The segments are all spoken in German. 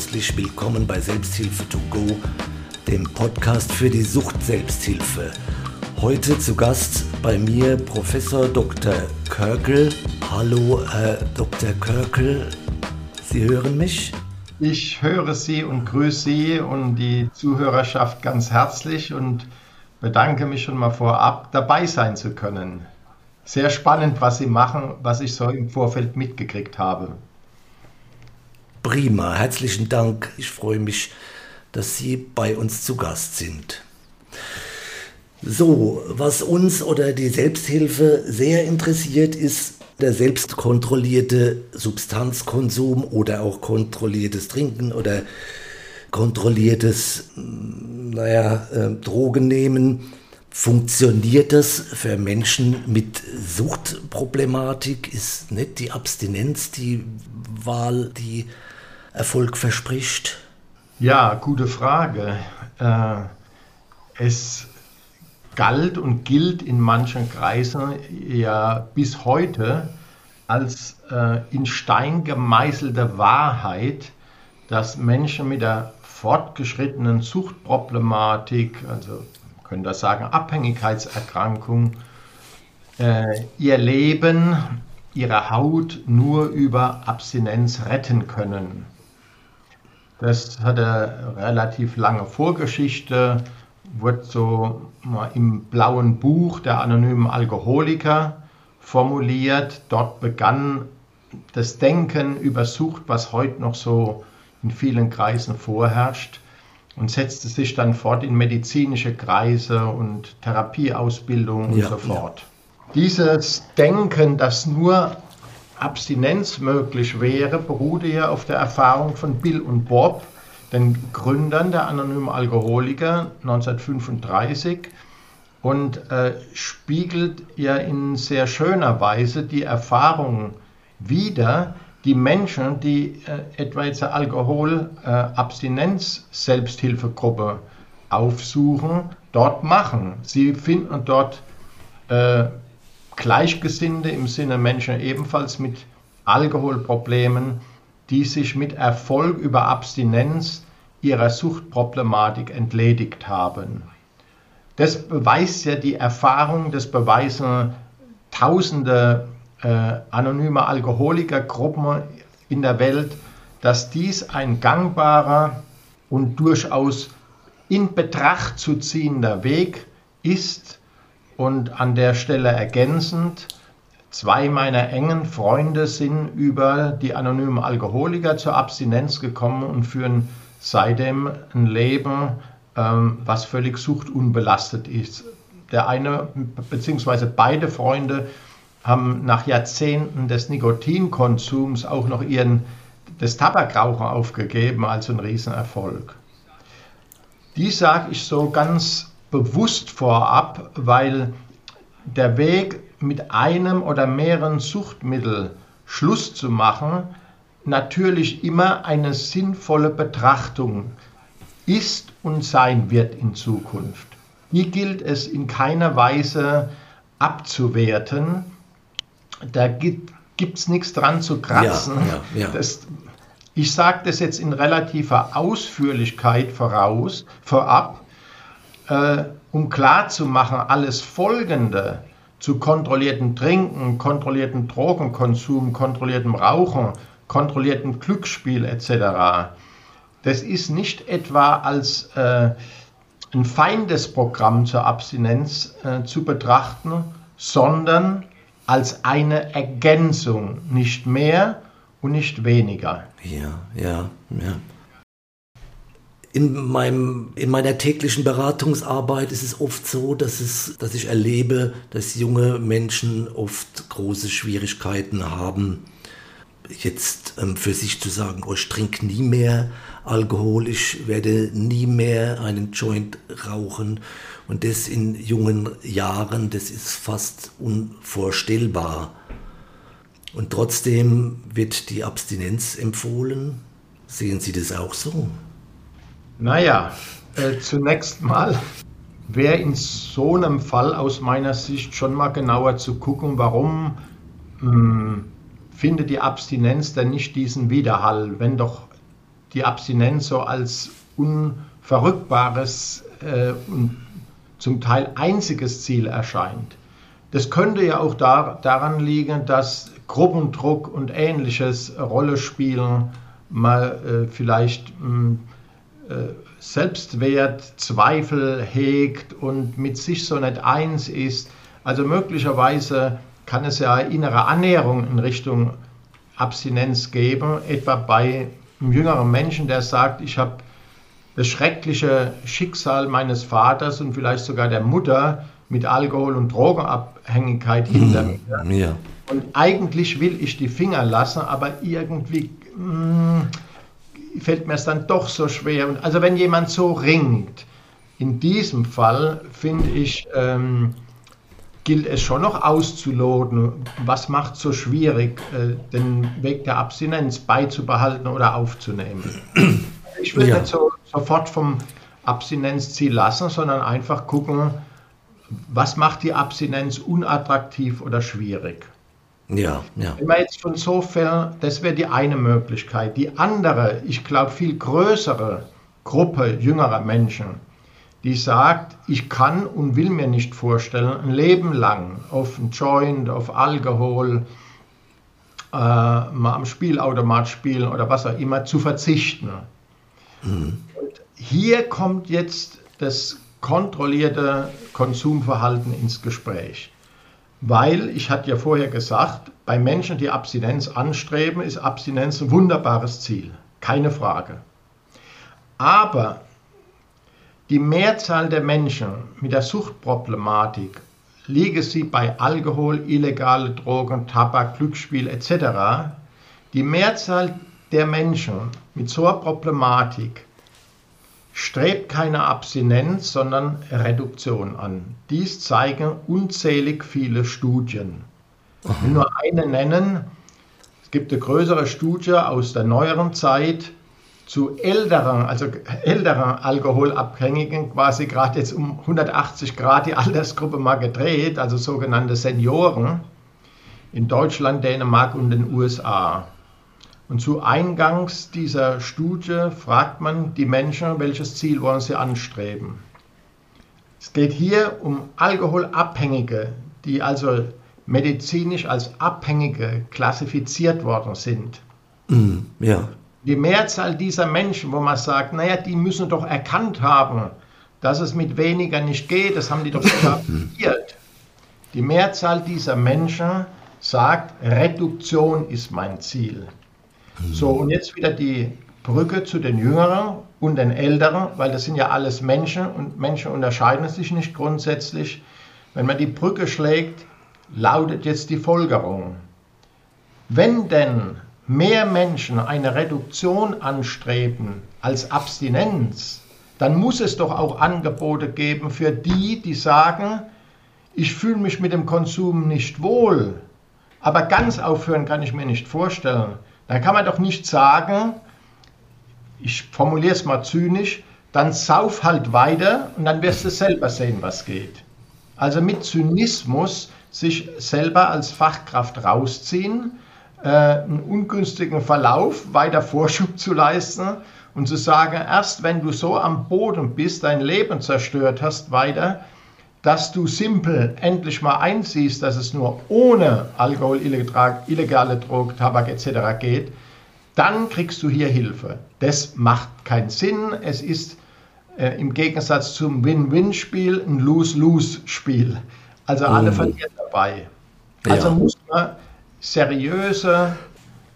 herzlich willkommen bei Selbsthilfe to go, dem Podcast für die Sucht Selbsthilfe. Heute zu Gast bei mir Professor Dr. Körkel. Hallo, Herr Dr. Körkel, Sie hören mich? Ich höre Sie und grüße Sie und die Zuhörerschaft ganz herzlich und bedanke mich schon mal vorab, dabei sein zu können. Sehr spannend, was Sie machen, was ich so im Vorfeld mitgekriegt habe. Prima, herzlichen Dank. Ich freue mich, dass Sie bei uns zu Gast sind. So, was uns oder die Selbsthilfe sehr interessiert, ist der selbstkontrollierte Substanzkonsum oder auch kontrolliertes Trinken oder kontrolliertes, naja, äh, Drogen nehmen. Funktioniert das für Menschen mit Suchtproblematik? Ist nicht die Abstinenz die Wahl, die Erfolg verspricht? Ja, gute Frage. Äh, es galt und gilt in manchen Kreisen ja bis heute als äh, in Stein gemeißelte Wahrheit, dass Menschen mit der fortgeschrittenen Suchtproblematik, also können das sagen Abhängigkeitserkrankung, äh, ihr Leben, ihre Haut nur über Abstinenz retten können. Das hat eine relativ lange Vorgeschichte wird so im blauen Buch der anonymen Alkoholiker formuliert. Dort begann das Denken über Sucht, was heute noch so in vielen Kreisen vorherrscht und setzte sich dann fort in medizinische Kreise und Therapieausbildung und ja, so fort. Ja. Dieses Denken, dass nur Abstinenz möglich wäre, beruhte ja auf der Erfahrung von Bill und Bob, den Gründern der Anonymen Alkoholiker 1935 und äh, spiegelt ja in sehr schöner Weise die Erfahrungen wider, die Menschen, die äh, etwa jetzt eine Alkoholabstinenz-Selbsthilfegruppe äh, aufsuchen, dort machen. Sie finden dort äh, Gleichgesinnte im Sinne Menschen ebenfalls mit Alkoholproblemen, die sich mit Erfolg über Abstinenz ihrer Suchtproblematik entledigt haben. Das beweist ja die Erfahrung, das beweisen tausende äh, anonyme Alkoholikergruppen in der Welt, dass dies ein gangbarer und durchaus in Betracht zu ziehender Weg ist und an der Stelle ergänzend, Zwei meiner engen Freunde sind über die anonymen Alkoholiker zur Abstinenz gekommen und führen seitdem ein Leben, ähm, was völlig suchtunbelastet ist. Der eine bzw. beide Freunde haben nach Jahrzehnten des Nikotinkonsums auch noch ihren das Tabakrauchen aufgegeben, also ein Riesenerfolg. Die sage ich so ganz bewusst vorab, weil der Weg mit einem oder mehreren Suchtmitteln Schluss zu machen, natürlich immer eine sinnvolle Betrachtung ist und sein wird in Zukunft. Die gilt es in keiner Weise abzuwerten. Da gibt es nichts dran zu kratzen. Ja, ja, ja. Das, ich sage das jetzt in relativer Ausführlichkeit voraus, vorab, äh, um klarzumachen, alles Folgende zu kontrolliertem Trinken, kontrolliertem Drogenkonsum, kontrolliertem Rauchen, kontrolliertem Glücksspiel etc. Das ist nicht etwa als äh, ein Feindesprogramm zur Abstinenz äh, zu betrachten, sondern als eine Ergänzung, nicht mehr und nicht weniger. Ja, ja, ja in, meinem, in meiner täglichen Beratungsarbeit ist es oft so, dass, es, dass ich erlebe, dass junge Menschen oft große Schwierigkeiten haben, jetzt ähm, für sich zu sagen, oh, ich trinke nie mehr Alkohol, ich werde nie mehr einen Joint rauchen. Und das in jungen Jahren, das ist fast unvorstellbar. Und trotzdem wird die Abstinenz empfohlen. Sehen Sie das auch so? Naja, äh, zunächst mal wäre in so einem Fall aus meiner Sicht schon mal genauer zu gucken, warum mh, hm, findet die Abstinenz denn nicht diesen Widerhall, wenn doch die Abstinenz so als unverrückbares äh, und zum Teil einziges Ziel erscheint. Das könnte ja auch da, daran liegen, dass Gruppendruck und ähnliches Rolle spielen, mal äh, vielleicht mh, hm, Selbstwert, Zweifel hegt und mit sich so nicht eins ist. Also möglicherweise kann es ja innere Annäherung in Richtung Abstinenz geben, etwa bei einem jüngeren Menschen, der sagt, ich habe das schreckliche Schicksal meines Vaters und vielleicht sogar der Mutter mit Alkohol- und Drogenabhängigkeit hinter mir. Ja. Und eigentlich will ich die Finger lassen, aber irgendwie mh, hm, fällt mir es dann doch so schwer. Also wenn jemand so ringt, in diesem Fall finde ich, ähm, gilt es schon noch auszuloten, was macht so schwierig, äh, den Weg der Abstinenz beizubehalten oder aufzunehmen. Ich will ja. nicht so, sofort vom Abstinenzziel lassen, sondern einfach gucken, was macht die Abstinenz unattraktiv oder schwierig. Ja, ja. Wenn man jetzt von so Fällen, das wäre die eine Möglichkeit. Die andere, ich glaube, viel größere Gruppe jüngerer Menschen, die sagt, ich kann und will mir nicht vorstellen, ein Leben lang auf ein Joint, auf Alkohol, äh, mal am Spielautomat spielen oder was auch immer zu verzichten. Mhm. Und hier kommt jetzt das kontrollierte Konsumverhalten ins Gespräch. Weil, ich hatte ja vorher gesagt, bei Menschen, die Abstinenz anstreben, ist Abstinenz ein wunderbares Ziel. Keine Frage. Aber die Mehrzahl der Menschen mit der Suchtproblematik, liege sie bei Alkohol, illegale Drogen, Tabak, Glücksspiel etc., die Mehrzahl der Menschen mit so einer Problematik strebt keine Abstinenz, sondern Reduktion an. Dies zeigen unzählig viele Studien. Ich will nur eine nennen. Es gibt eine größere Studie aus der neueren Zeit zu älteren, also älteren Alkoholabhängigen, quasi gerade jetzt um 180 Grad die Altersgruppe mal gedreht, also sogenannte Senioren in Deutschland, Dänemark und den USA. Und zu Eingangs dieser Studie fragt man die Menschen, welches Ziel wollen sie anstreben. Es geht hier um Alkoholabhängige, die also medizinisch als Abhängige klassifiziert worden sind. Mm, ja. Die Mehrzahl dieser Menschen, wo man sagt, naja, die müssen doch erkannt haben, dass es mit weniger nicht geht, das haben die doch sogar probiert. Die Mehrzahl dieser Menschen sagt, Reduktion ist mein Ziel. So, und jetzt wieder die Brücke zu den Jüngeren und den Älteren, weil das sind ja alles Menschen und Menschen unterscheiden sich nicht grundsätzlich. Wenn man die Brücke schlägt, lautet jetzt die Folgerung. Wenn denn mehr Menschen eine Reduktion anstreben als Abstinenz, dann muss es doch auch Angebote geben für die, die sagen, ich fühle mich mit dem Konsum nicht wohl, aber ganz aufhören kann ich mir nicht vorstellen. Da kann man doch nicht sagen, ich formuliere es mal zynisch, dann sauf halt weiter und dann wirst du selber sehen, was geht. Also mit Zynismus sich selber als Fachkraft rausziehen, äh, einen ungünstigen Verlauf, weiter Vorschub zu leisten und zu sagen, erst wenn du so am Boden bist, dein Leben zerstört hast, weiter, dass du simpel endlich mal einsiehst, dass es nur ohne Alkohol, illegale Drogen, Tabak etc. geht, dann kriegst du hier Hilfe. Das macht keinen Sinn. Es ist äh, im Gegensatz zum Win-Win-Spiel ein Lose-Lose-Spiel. Also alle oh. verlieren dabei. Also ja. muss man seriöse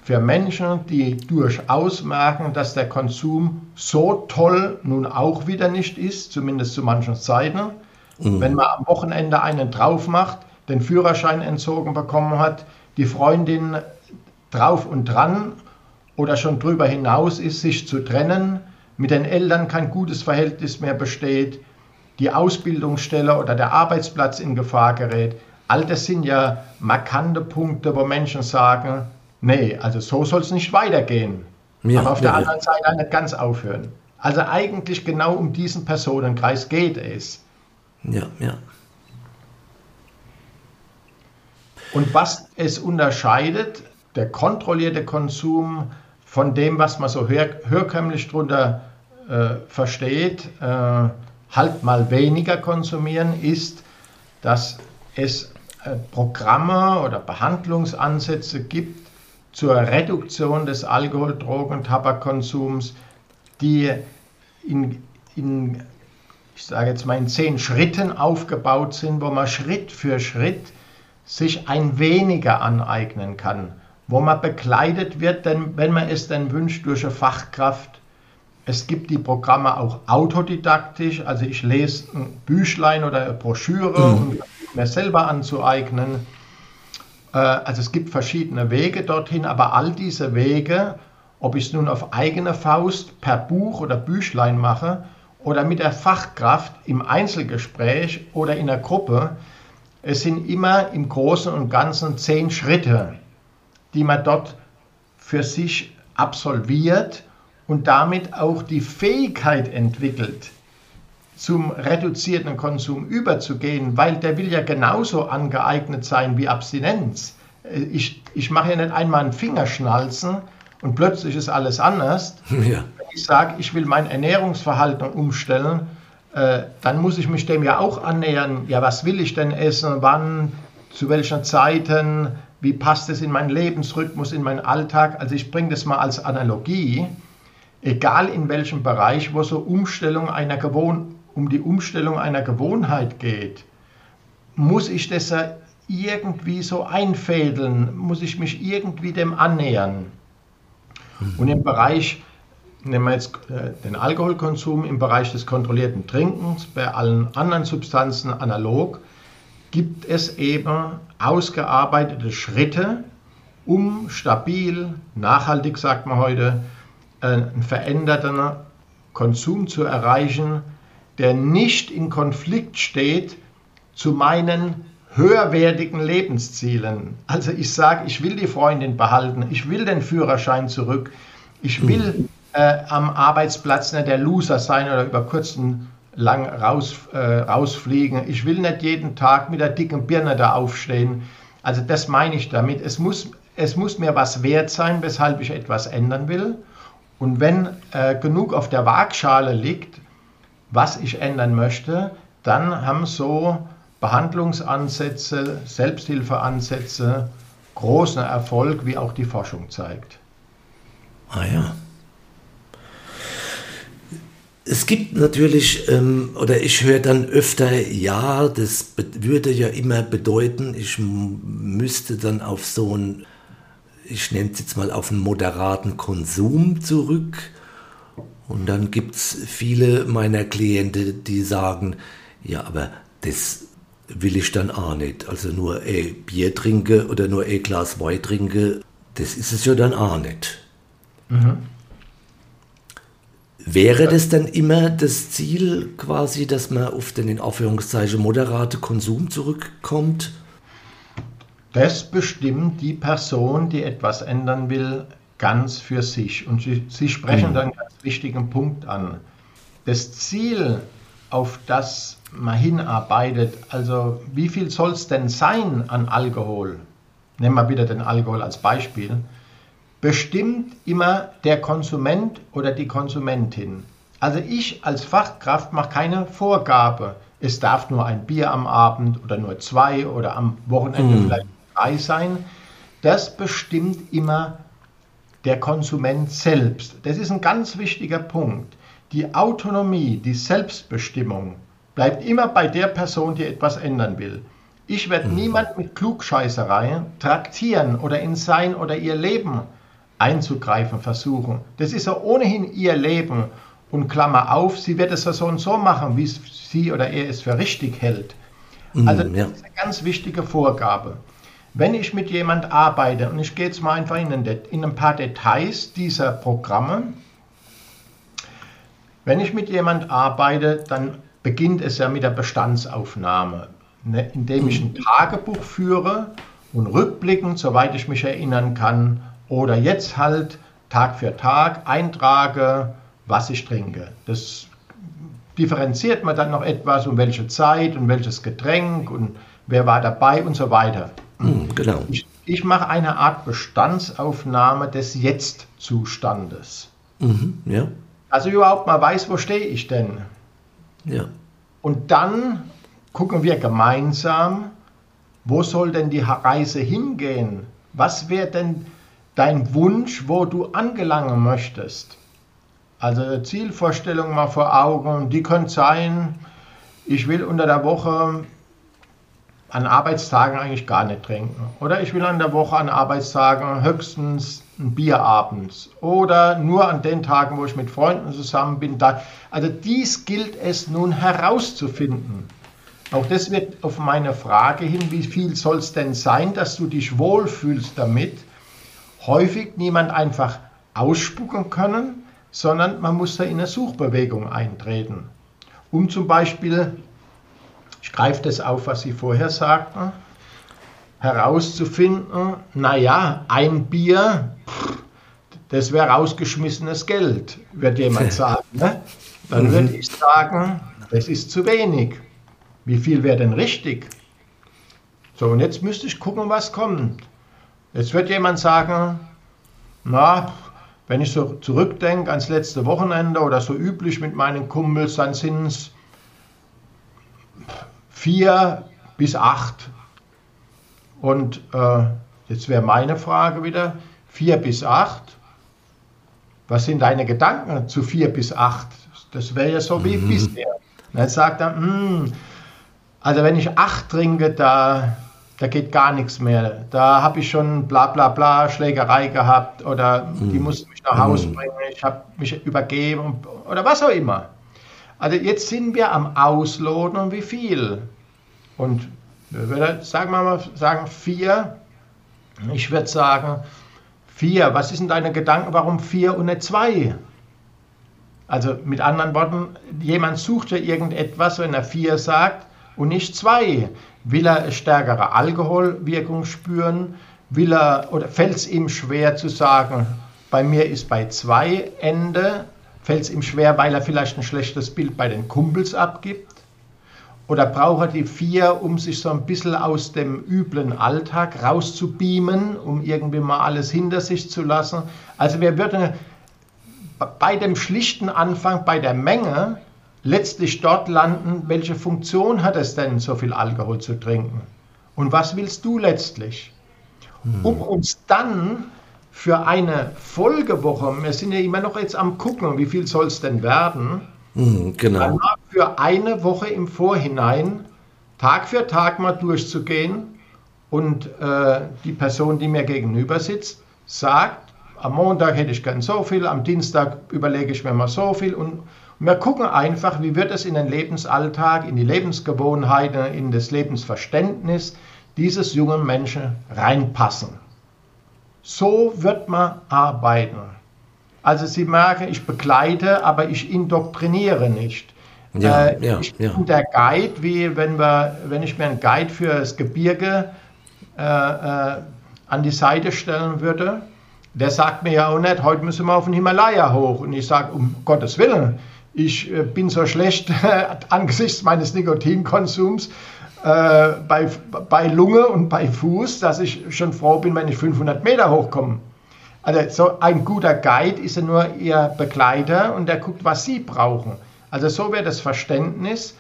für Menschen, die durchaus merken, dass der Konsum so toll nun auch wieder nicht ist, zumindest zu manchen Zeiten, Mhm. Wenn man am Wochenende einen drauf macht, den Führerschein entzogen bekommen hat, die Freundin drauf und dran oder schon drüber hinaus ist, sich zu trennen, mit den Eltern kein gutes Verhältnis mehr besteht, die Ausbildungsstelle oder der Arbeitsplatz in Gefahr gerät. All das sind ja markante Punkte, wo Menschen sagen, nee, also so soll es nicht weitergehen. Ja, Aber auf ja, der anderen Seite nicht ganz aufhören. Also eigentlich genau um diesen Personenkreis geht es. Ja, ja. Und was es unterscheidet, der kontrollierte Konsum von dem, was man so hör, hörkömmlich darunter äh, versteht, äh, halt mal weniger konsumieren, ist, dass es äh, Programme oder Behandlungsansätze gibt zur Reduktion des Alkohol-, Drogen- und Tabakkonsums, die in, in, ich sage jetzt mal, in zehn Schritten aufgebaut sind, wo man Schritt für Schritt sich ein weniger aneignen kann, wo man begleitet wird, denn wenn man es denn wünscht, durch eine Fachkraft. Es gibt die Programme auch autodidaktisch, also ich lese ein Büchlein oder eine Broschüre, mhm. um mir selber anzueignen. Äh, also es gibt verschiedene Wege dorthin, aber all diese Wege, ob ich es nun auf eigene Faust per Buch oder Büchlein mache oder mit der Fachkraft im Einzelgespräch oder in der Gruppe, es sind immer im Großen und Ganzen zehn Schritte, die man dort für sich absolviert und damit auch die Fähigkeit entwickelt, zum reduzierten Konsum überzugehen, weil der will ja genauso angeeignet sein wie Abstinenz. Ich, ich mache ja nicht einmal einen Fingerschnalzen und plötzlich ist alles anders. Ja. Ich sage, ich will mein Ernährungsverhalten umstellen, äh, dann muss ich mich dem ja auch annähern. Ja, was will ich denn essen? Wann? Zu welchen Zeiten? Wie passt es in meinen Lebensrhythmus, in meinen Alltag? Also ich bringe das mal als Analogie. Egal in welchem Bereich, wo so Umstellung einer Gewohn um die Umstellung einer Gewohnheit geht, muss ich das ja irgendwie so einfädeln, muss ich mich irgendwie dem annähern. Und im Bereich nehmen wir jetzt äh, den Alkoholkonsum im Bereich des kontrollierten Trinkens, bei allen anderen Substanzen analog, gibt es eben ausgearbeitete Schritte, um stabil, nachhaltig sagt man heute, einen veränderten Konsum zu erreichen, der nicht in Konflikt steht zu meinen höherwertigen Lebenszielen. Also ich sage, ich will die Freundin behalten, ich will den Führerschein zurück, ich will äh, am Arbeitsplatz nicht der Loser sein oder über kurzen lang raus, äh, rausfliegen. Ich will nicht jeden Tag mit der dicken Birne da aufstehen. Also das meine ich damit. Es muss, es muss mir was wert sein, weshalb ich etwas ändern will. Und wenn äh, genug auf der Waagschale liegt, was ich ändern möchte, dann haben so Behandlungsansätze, Selbsthilfeansätze großen Erfolg, wie auch die Forschung zeigt. Ah ja. Es gibt natürlich, ähm, oder ich höre dann öfter, ja, das würde ja immer bedeuten, ich müsste dann auf so einen, ich nenne es jetzt mal, auf einen moderaten Konsum zurück. Und dann gibt es viele meiner Klienten, die sagen, ja, aber das will ich dann auch nicht. Also nur ein Bier trinke oder nur ein Glas Wein trinke, das ist es ja dann auch nicht. Mhm. Wäre das dann immer das Ziel quasi, dass man auf den in Anführungszeichen moderate Konsum zurückkommt? Das bestimmt die Person, die etwas ändern will, ganz für sich. Und Sie, Sie sprechen mhm. da einen ganz wichtigen Punkt an. Das Ziel, auf das man hinarbeitet, also wie viel soll es denn sein an Alkohol? Nehmen wir wieder den Alkohol als Beispiel bestimmt immer der Konsument oder die Konsumentin. Also ich als Fachkraft mache keine Vorgabe. Es darf nur ein Bier am Abend oder nur zwei oder am Wochenende mhm. vielleicht drei sein. Das bestimmt immer der Konsument selbst. Das ist ein ganz wichtiger Punkt. Die Autonomie, die Selbstbestimmung bleibt immer bei der Person, die etwas ändern will. Ich werde mhm. niemand mit Klugscheißerei traktieren oder in sein oder ihr Leben einzugreifen versuchen. Das ist ja ohnehin ihr Leben. Und Klammer auf, sie wird es ja so und so machen, wie sie oder er es für richtig hält. Mhm, also das ist eine ganz wichtige Vorgabe. Wenn ich mit jemand arbeite, und ich gehe jetzt mal einfach in ein, in ein paar Details dieser Programme, wenn ich mit jemand arbeite, dann beginnt es ja mit der Bestandsaufnahme, ne, indem ich ein Tagebuch führe und rückblickend, soweit ich mich erinnern kann, oder jetzt halt Tag für Tag eintrage, was ich trinke. Das differenziert man dann noch etwas, um welche Zeit und welches Getränk und wer war dabei und so weiter. Mhm, genau. Ich, ich mache eine Art Bestandsaufnahme des Jetzt-Zustandes. Mhm, ja. Also überhaupt mal weiß, wo stehe ich denn? Ja. Und dann gucken wir gemeinsam, wo soll denn die Reise hingehen? Was wäre denn dein Wunsch, wo du angelangen möchtest? Also Zielvorstellung mal vor Augen, die können sein, ich will unter der Woche an Arbeitstagen eigentlich gar nicht trinken. Oder ich will an der Woche an Arbeitstagen höchstens ein Bier abends. Oder nur an den Tagen, wo ich mit Freunden zusammen bin. Da, also dies gilt es nun herauszufinden. Auch das wird auf meine Frage hin, wie viel soll es denn sein, dass du dich wohlfühlst damit, häufig niemand einfach ausspucken können, sondern man muss da in eine Suchbewegung eintreten. Um zum Beispiel ich greife das auf, was Sie vorher sagten, herauszufinden, naja, ein Bier, das wäre rausgeschmissenes Geld, wird jemand sagen. Ne? Dann würde mhm. ich sagen, das ist zu wenig. Wie viel wäre denn richtig? So, und jetzt müsste ich gucken, was kommt. Jetzt wird jemand sagen, na, wenn ich so zurückdenke ans letzte Wochenende oder so üblich mit meinen Kumpels, dann sind es vier bis acht. Und äh, jetzt wäre meine Frage wieder, vier bis acht. Was sind deine Gedanken zu vier bis acht? Das wäre ja so wie mhm. bisher. Und dann sagt er, hm, also wenn ich acht trinke, da, da geht gar nichts mehr. Da habe ich schon bla bla bla Schlägerei gehabt oder mhm. die mussten mich nach Hause mhm. bringen, ich habe mich übergeben oder was auch immer. Also jetzt sind wir am Ausloten, wie viel. Und würde, sagen wir mal, sagen vier. Ich würde sagen, vier. Was ist denn deine Gedanken, warum vier und nicht zwei? Also mit anderen Worten, jemand sucht ja irgendetwas, wenn er vier sagt und nicht zwei. Will er stärkere Alkoholwirkung spüren? Will er, oder fällt es ihm schwer zu sagen, bei mir ist bei zwei Ende? Fällt es ihm schwer, weil er vielleicht ein schlechtes Bild bei den Kumpels abgibt? Oder braucht er die vier, um sich so ein bisschen aus dem üblen Alltag rauszubeamen, um irgendwie mal alles hinter sich zu lassen? Also wir würden bei dem schlichten Anfang, bei der Menge, letztlich dort landen, welche Funktion hat es denn, so viel Alkohol zu trinken? Und was willst du letztlich? Hm. Um uns dann für eine Folgewoche, wir sind ja immer noch jetzt am gucken, wie viel soll es denn werden, Mhm, genau. für eine Woche im Vorhinein Tag für Tag mal durchzugehen und äh, die Person, die mir gegenüber sitzt, sagt, am Montag hätte ich gern so viel, am Dienstag überlege ich mir mal so viel und wir gucken einfach, wie wird es in den Lebensalltag, in die Lebensgewohnheiten, in das Lebensverständnis dieses jungen Menschen reinpassen. So wird man arbeiten. Also Sie merken, ich begleite, aber ich indoktriniere nicht. Ja, äh, ja, ich bin ja. der Guide, wie wenn, wir, wenn ich mir einen Guide für das Gebirge äh, äh, an die Seite stellen würde, der sagt mir ja auch nicht, heute müssen wir auf den Himalaya hoch. Und ich sage, um Gottes Willen, ich äh, bin so schlecht angesichts meines Nikotinkonsums äh, bei, bei Lunge und bei Fuß, dass ich schon froh bin, wenn ich 500 Meter hochkomme. Also so ein guter Guide ist ja nur Ihr Begleiter und der guckt, was Sie brauchen. Also so wäre das Verständnis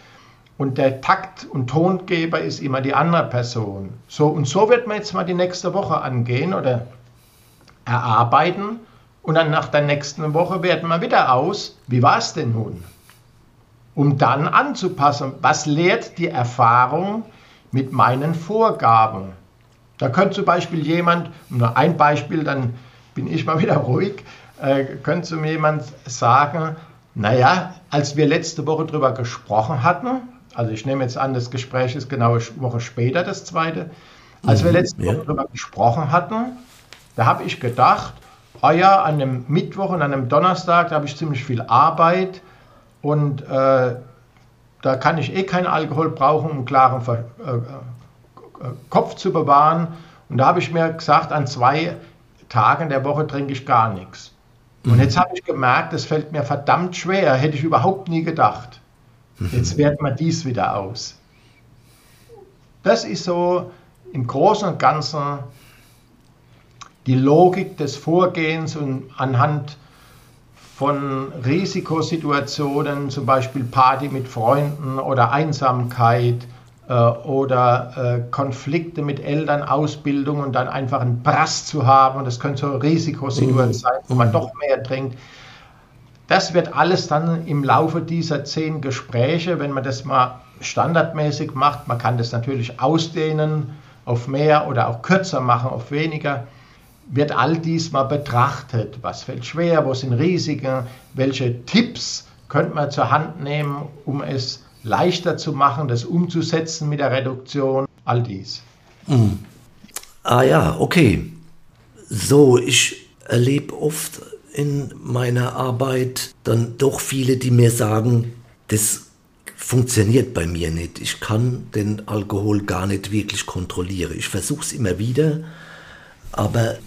und der Takt- und Tongeber ist immer die andere Person. So und so wird man jetzt mal die nächste Woche angehen oder erarbeiten und dann nach der nächsten Woche werten wir wieder aus, wie war es denn nun? Um dann anzupassen, was lehrt die Erfahrung mit meinen Vorgaben? Da könnte zum Beispiel jemand, nur ein Beispiel, dann bin ich mal wieder ruhig. Äh, könnte mir jemand sagen, naja, als wir letzte Woche darüber gesprochen hatten, also ich nehme jetzt an, das Gespräch ist genau eine Woche später, das zweite, als mhm, wir letzte ja. Woche darüber gesprochen hatten, da habe ich gedacht, oh ja, an einem Mittwoch und an einem Donnerstag, da habe ich ziemlich viel Arbeit und äh, da kann ich eh keinen Alkohol brauchen, um einen klaren Ver äh, äh Kopf zu bewahren. Und da habe ich mir gesagt, an zwei Tagen der Woche trinke ich gar nichts. Und jetzt habe ich gemerkt, das fällt mir verdammt schwer, hätte ich überhaupt nie gedacht. Jetzt werten wir dies wieder aus. Das ist so im Großen und Ganzen die Logik des Vorgehens und anhand von Risikosituationen, zum Beispiel Party mit Freunden oder Einsamkeit äh, oder äh, Konflikte mit Eltern, Ausbildung und dann einfach einen Brass zu haben. Und das könnte so Risikosituation mhm. sein, wo man doch mehr trinkt. Das wird alles dann im Laufe dieser zehn Gespräche, wenn man das mal standardmäßig macht, man kann das natürlich ausdehnen auf mehr oder auch kürzer machen auf weniger, wird all dies mal betrachtet. Was fällt schwer, wo sind Risiken, welche Tipps könnte man zur Hand nehmen, um es leichter zu machen, das umzusetzen mit der Reduktion, all dies. Mhm. Ah ja, okay. So, ich erlebe oft in meiner Arbeit dann doch viele, die mir sagen, das funktioniert bei mir nicht. Ich kann den Alkohol gar nicht wirklich kontrollieren. Ich versuche es immer wieder, aber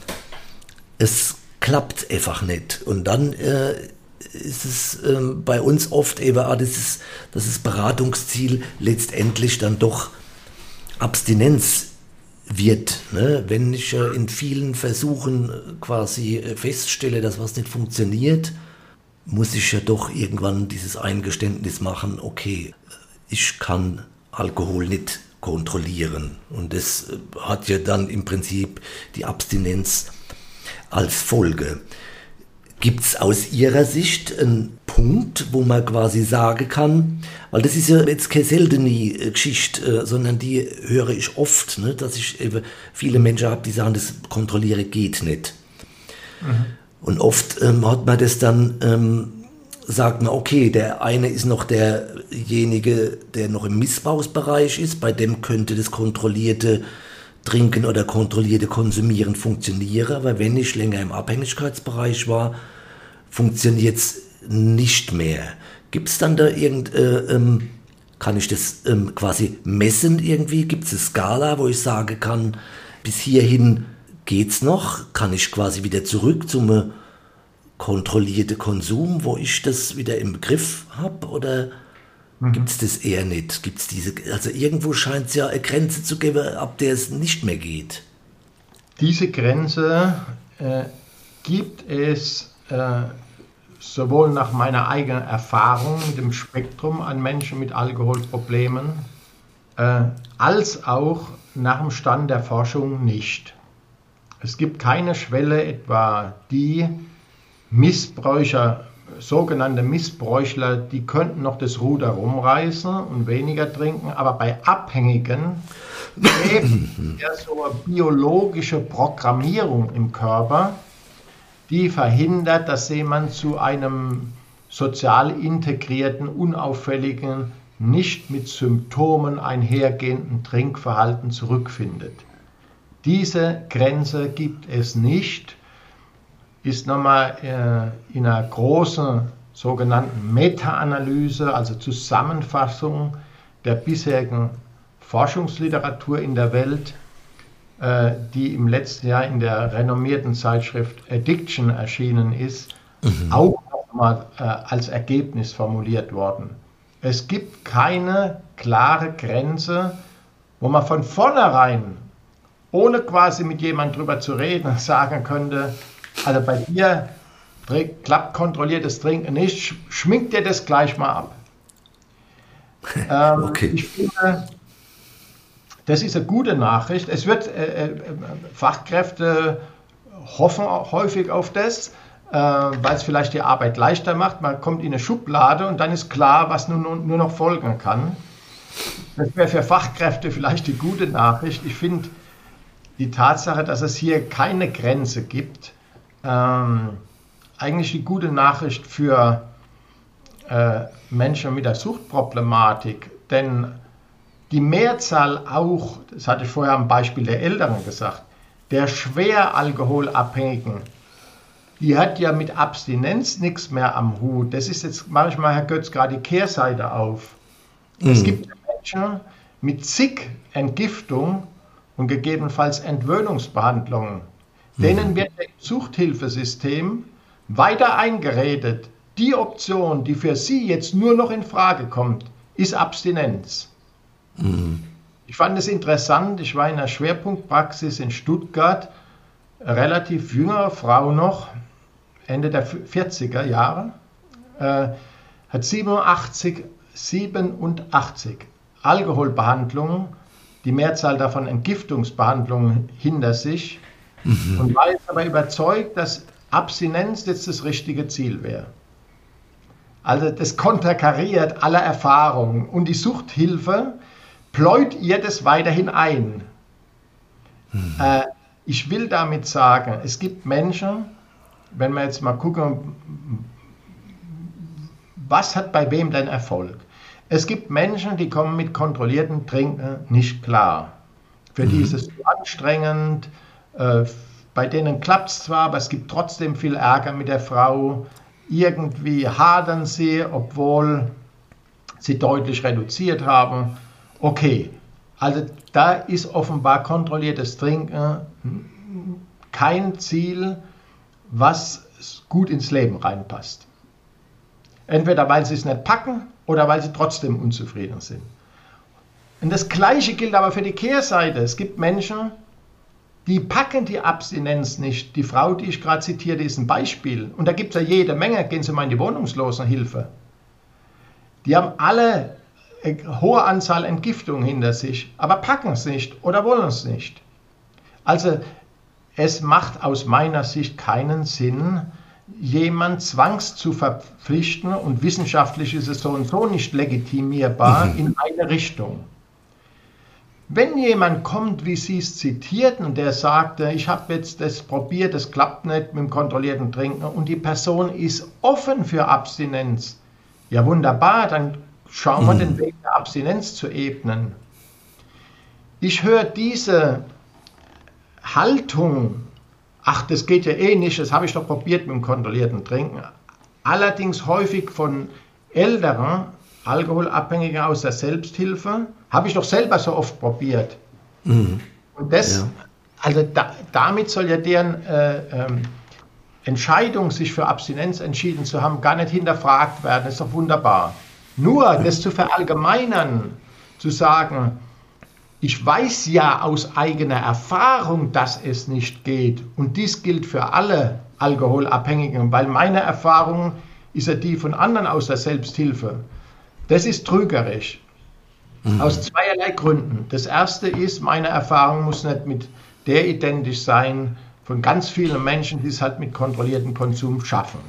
es klappt einfach nicht. Und dann äh, ist es äh, bei uns oft eben, das, ist, das ist Beratungsziel letztendlich dann doch Abstinenz wird. Ne? Wenn ich äh, in vielen Versuchen äh, quasi äh, feststelle, dass was nicht funktioniert, muss ich ja doch irgendwann dieses Eingeständnis machen, okay, ich kann Alkohol nicht kontrollieren. Und das hat ja dann im Prinzip die Abstinenz als Folge. Gibt es aus Ihrer Sicht einen Punkt, wo man quasi sagen kann, weil das ist ja jetzt keine seltene äh, Geschichte, äh, sondern die höre ich oft, ne, dass ich eben viele Menschen habe, die sagen, das Kontrolliere geht nicht. Mhm. Und oft ähm, hat man das dann, ähm, sagt man, okay, der eine ist noch derjenige, der noch im Missbrauchsbereich ist, bei dem könnte das kontrollierte Trinken oder kontrollierte Konsumieren funktionieren, aber wenn ich länger im Abhängigkeitsbereich war, funktioniert es nicht mehr. Gibt es dann da irgend, äh, ähm, kann ich das ähm, quasi messen irgendwie? Gibt es eine Skala, wo ich sagen kann, bis hierhin geht es noch? Kann ich quasi wieder zurück zum kontrollierten Konsum, wo ich das wieder im Griff habe? Oder mhm. gibt es das eher nicht? Gibt's diese, also irgendwo scheint es ja eine Grenze zu geben, ab der es nicht mehr geht. Diese Grenze äh, gibt es äh, sowohl nach meiner eigenen Erfahrung mit dem Spektrum an Menschen mit Alkoholproblemen, äh, als auch nach dem Stand der Forschung nicht. Es gibt keine Schwelle, etwa die Missbräucher, sogenannte Missbräuchler, die könnten noch das Ruder rumreißen und weniger trinken, aber bei Abhängigen eben ja so eine biologische Programmierung im Körper, die verhindert, dass jemand zu einem sozial integrierten, unauffälligen, nicht mit Symptomen einhergehenden Trinkverhalten zurückfindet. Diese Grenze gibt es nicht, ist nochmal äh, in einer großen sogenannten Meta-Analyse, also Zusammenfassung der bisherigen Forschungsliteratur in der Welt äh, die im letzten Jahr in der renommierten Zeitschrift Addiction erschienen ist, mhm. auch nochmal äh, als Ergebnis formuliert worden. Es gibt keine klare Grenze, wo man von vornherein, ohne quasi mit jemandem drüber zu reden, sagen könnte, also bei dir klappt kontrolliertes Trinken nicht, schminkt dir das gleich mal ab. Ähm, okay. Ich finde, das ist eine gute Nachricht. Es wird äh, äh, Fachkräfte hoffen häufig auf das, äh, weil es vielleicht die Arbeit leichter macht. Man kommt in eine Schublade und dann ist klar, was nun, nur noch folgen kann. Das wäre für Fachkräfte vielleicht die gute Nachricht. Ich finde die Tatsache, dass es hier keine Grenze gibt, ähm, eigentlich die gute Nachricht für äh, Menschen mit der Suchtproblematik. Denn die Mehrzahl auch, das hatte ich vorher am Beispiel der Älteren gesagt, der schwer Alkoholabhängigen, die hat ja mit Abstinenz nichts mehr am Hut. Das ist jetzt manchmal, Herr Götz, gerade die Kehrseite auf. Mhm. Es gibt Menschen mit zig Entgiftung und gegebenenfalls Entwöhnungsbehandlungen. Mhm. Denen wird im Suchthilfesystem weiter eingeredet. Die Option, die für sie jetzt nur noch in Frage kommt, ist Abstinenz. Ich fand es interessant, ich war in einer Schwerpunktpraxis in Stuttgart relativ jüngere Frau noch, Ende der 40er Jahre, äh, hat 87, 87 Alkoholbehandlungen, die Mehrzahl davon Entgiftungsbehandlungen hinter sich mhm. und war jetzt aber überzeugt, dass Abstinenz jetzt das richtige Ziel wäre. Also das konterkariert alle Erfahrungen und die Suchthilfe pläut ihr das weiterhin ein. Mhm. Äh, ich will damit sagen, es gibt Menschen, wenn wir jetzt mal gucken, was hat bei wem denn Erfolg? Es gibt Menschen, die kommen mit kontrolliertem Trinken nicht klar. Für mhm. die ist es zu anstrengend. Äh, bei denen klappt es zwar, aber es gibt trotzdem viel Ärger mit der Frau. Irgendwie hadern sie, obwohl sie deutlich reduziert haben. Okay, also da ist offenbar kontrolliertes Trinken kein Ziel, was gut ins Leben reinpasst. Entweder weil sie es nicht packen oder weil sie trotzdem unzufrieden sind. Und das Gleiche gilt aber für die Kehrseite. Es gibt Menschen, die packen die Abstinenz nicht. Die Frau, die ich gerade zitierte, ist ein Beispiel. Und da gibt es ja jede Menge. Gehen Sie mal in die Wohnungslosenhilfe. Die haben alle eine hohe Anzahl Entgiftungen hinter sich, aber packen es nicht oder wollen es nicht. Also es macht aus meiner Sicht keinen Sinn, jemand zwangs zu verpflichten und wissenschaftlich ist es so und so nicht legitimierbar mhm. in eine Richtung. Wenn jemand kommt, wie Sie es zitierten, und der sagte, ich habe jetzt das probiert, das klappt nicht mit dem kontrollierten Trinken und die Person ist offen für Abstinenz, ja wunderbar, dann schauen wir mhm. den Weg der Abstinenz zu ebnen. Ich höre diese Haltung, ach, das geht ja eh nicht, das habe ich doch probiert mit dem kontrollierten Trinken, allerdings häufig von älteren Alkoholabhängigen aus der Selbsthilfe, habe ich doch selber so oft probiert. Mhm. Und das, ja. also da, damit soll ja deren äh, ähm, Entscheidung, sich für Abstinenz entschieden zu haben, gar nicht hinterfragt werden. Das ist doch wunderbar. Nur das zu verallgemeinern, zu sagen, ich weiß ja aus eigener Erfahrung, dass es nicht geht. Und dies gilt für alle Alkoholabhängigen, weil meine Erfahrung ist ja die von anderen aus der Selbsthilfe. Das ist trügerisch. Mhm. Aus zweierlei Gründen. Das erste ist, meine Erfahrung muss nicht mit der identisch sein von ganz vielen Menschen, die es halt mit kontrolliertem Konsum schaffen.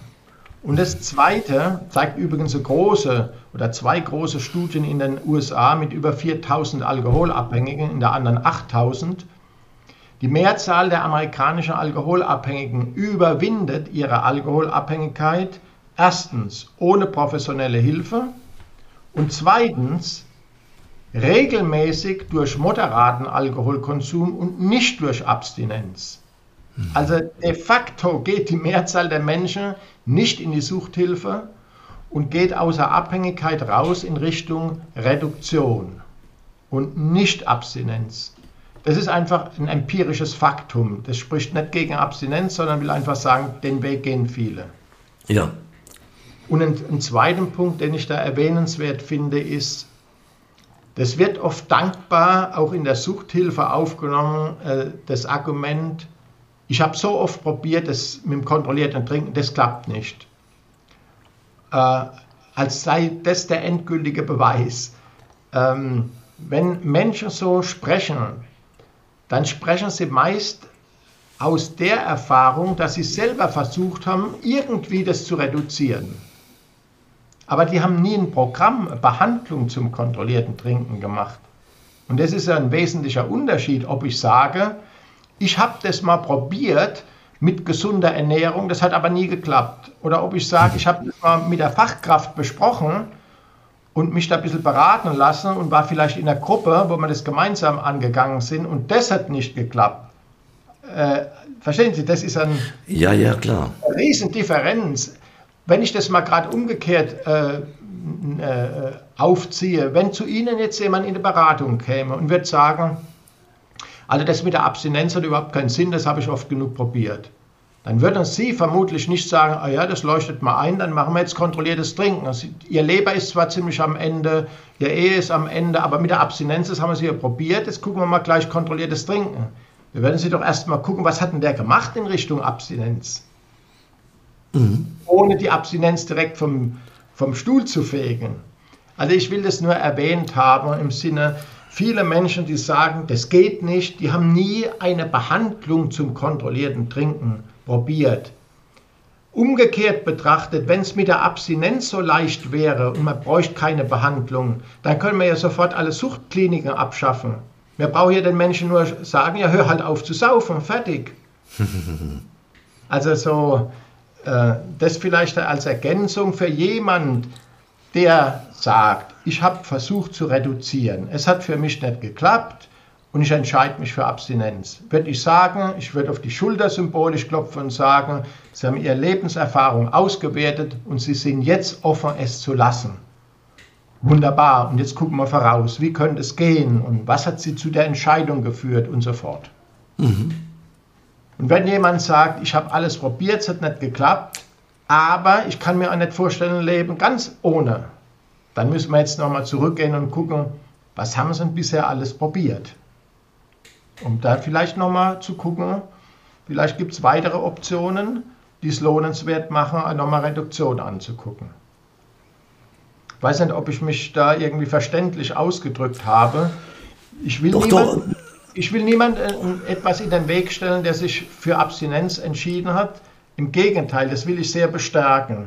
Und das Zweite zeigt übrigens eine große oder zwei große Studien in den USA mit über 4000 Alkoholabhängigen, in der anderen 8000. Die Mehrzahl der amerikanischen Alkoholabhängigen überwindet ihre Alkoholabhängigkeit erstens ohne professionelle Hilfe und zweitens regelmäßig durch moderaten Alkoholkonsum und nicht durch Abstinenz. Also de facto geht die Mehrzahl der Menschen nicht in die Suchthilfe und geht außer Abhängigkeit raus in Richtung Reduktion und nicht Abstinenz. Das ist einfach ein empirisches Faktum. Das spricht nicht gegen Abstinenz, sondern will einfach sagen, den Weg gehen viele. Ja. Und ein, ein zweiten Punkt, den ich da erwähnenswert finde, ist, das wird oft dankbar auch in der Suchthilfe aufgenommen, äh, das Argument, ich habe so oft probiert, das mit dem kontrollierten Trinken, das klappt nicht. Äh, als sei das der endgültige Beweis. Ähm, wenn Menschen so sprechen, dann sprechen sie meist aus der Erfahrung, dass sie selber versucht haben, irgendwie das zu reduzieren. Aber die haben nie ein Programm, eine Behandlung zum kontrollierten Trinken gemacht. Und das ist ein wesentlicher Unterschied, ob ich sage, ich habe das mal probiert mit gesunder Ernährung, das hat aber nie geklappt. Oder ob ich sage, ich habe das mal mit der Fachkraft besprochen und mich da ein bisschen beraten lassen und war vielleicht in einer Gruppe, wo wir das gemeinsam angegangen sind und das hat nicht geklappt. Äh, verstehen Sie, das ist ein, ja, ja, klar. eine Riesendifferenz. Wenn ich das mal gerade umgekehrt äh, äh, aufziehe, wenn zu Ihnen jetzt jemand in die Beratung käme und würde sagen, also das mit der Abstinenz hat überhaupt keinen Sinn, das habe ich oft genug probiert. Dann würden Sie vermutlich nicht sagen, ah ja, das leuchtet mal ein, dann machen wir jetzt kontrolliertes Trinken. Also Ihr Leber ist zwar ziemlich am Ende, Ihr Ehe ist am Ende, aber mit der Abstinenz, das haben wir Sie ja probiert, jetzt gucken wir mal gleich kontrolliertes Trinken. wir werden Sie doch erstmal gucken, was hat denn der gemacht in Richtung Abstinenz? Mhm. Ohne die Abstinenz direkt vom, vom Stuhl zu fegen. Also ich will das nur erwähnt haben im Sinne, viele Menschen, die sagen, das geht nicht, die haben nie eine Behandlung zum kontrollierten Trinken probiert. Umgekehrt betrachtet, wenn es mit der Abstinenz so leicht wäre und man bräuchte keine Behandlung, dann können wir ja sofort alle Suchtkliniken abschaffen. Wir brauchen ja den Menschen nur sagen, ja, hör halt auf zu saufen, fertig. also so, das vielleicht als Ergänzung für jemand, der sagt, ich habe versucht zu reduzieren, es hat für mich nicht geklappt und ich entscheide mich für Abstinenz. Würde ich sagen, ich würde auf die Schulter symbolisch klopfen und sagen, Sie haben Ihre Lebenserfahrung ausgewertet und Sie sind jetzt offen, es zu lassen. Wunderbar, und jetzt gucken wir voraus, wie könnte es gehen und was hat Sie zu der Entscheidung geführt und so fort. Mhm. Und wenn jemand sagt, ich habe alles probiert, es hat nicht geklappt, aber ich kann mir auch nicht vorstellen, Leben ganz ohne, dann müssen wir jetzt nochmal zurückgehen und gucken, was haben sie denn bisher alles probiert? Um da vielleicht nochmal zu gucken, vielleicht gibt es weitere Optionen, die es lohnenswert machen, nochmal Reduktion anzugucken. Ich weiß nicht, ob ich mich da irgendwie verständlich ausgedrückt habe. Ich will doch, niemand, doch ich will niemand äh, etwas in den Weg stellen, der sich für Abstinenz entschieden hat. Im Gegenteil, das will ich sehr bestärken.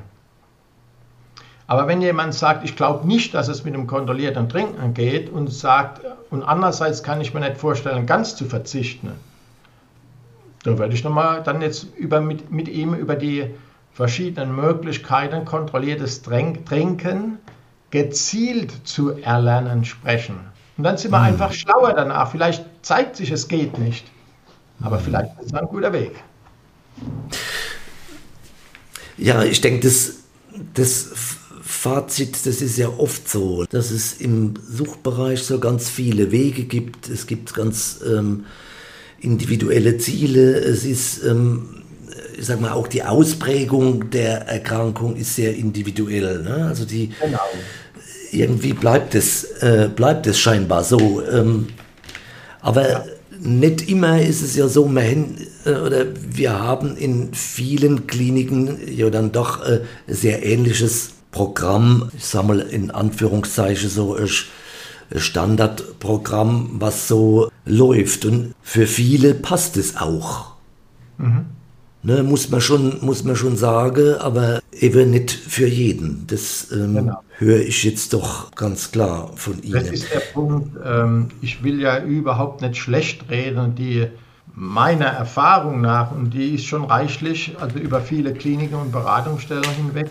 Aber wenn jemand sagt, ich glaube nicht, dass es mit dem kontrollierten Trinken geht und sagt, und andererseits kann ich mir nicht vorstellen, ganz zu verzichten, da werde ich nochmal dann jetzt über, mit, mit ihm über die verschiedenen Möglichkeiten kontrolliertes Trinken gezielt zu erlernen sprechen. Und dann sind wir hm. einfach schlauer danach. Vielleicht zeigt sich, es geht nicht. Aber vielleicht ist es ein guter Weg. Ja, ich denke, das, das Fazit, das ist ja oft so, dass es im Suchtbereich so ganz viele Wege gibt. Es gibt ganz ähm, individuelle Ziele. Es ist, ähm, ich sag mal, auch die Ausprägung der Erkrankung ist sehr individuell. Ne? Also die, genau irgendwie bleibt es, äh, bleibt es scheinbar so. Ähm, aber ja. nicht immer ist es ja so, man, äh, oder wir haben in vielen Kliniken ja dann doch äh, sehr ähnliches Programm, ich sag mal in Anführungszeichen so ein Standardprogramm, was so läuft. Und für viele passt es auch. Mhm. Ne, muss, man schon, muss man schon sagen, aber eben nicht für jeden. Das ähm, genau. Höre ich jetzt doch ganz klar von Ihnen. Das ist der Punkt. Ähm, ich will ja überhaupt nicht schlecht reden. Die meiner Erfahrung nach, und die ist schon reichlich, also über viele Kliniken und Beratungsstellen hinweg,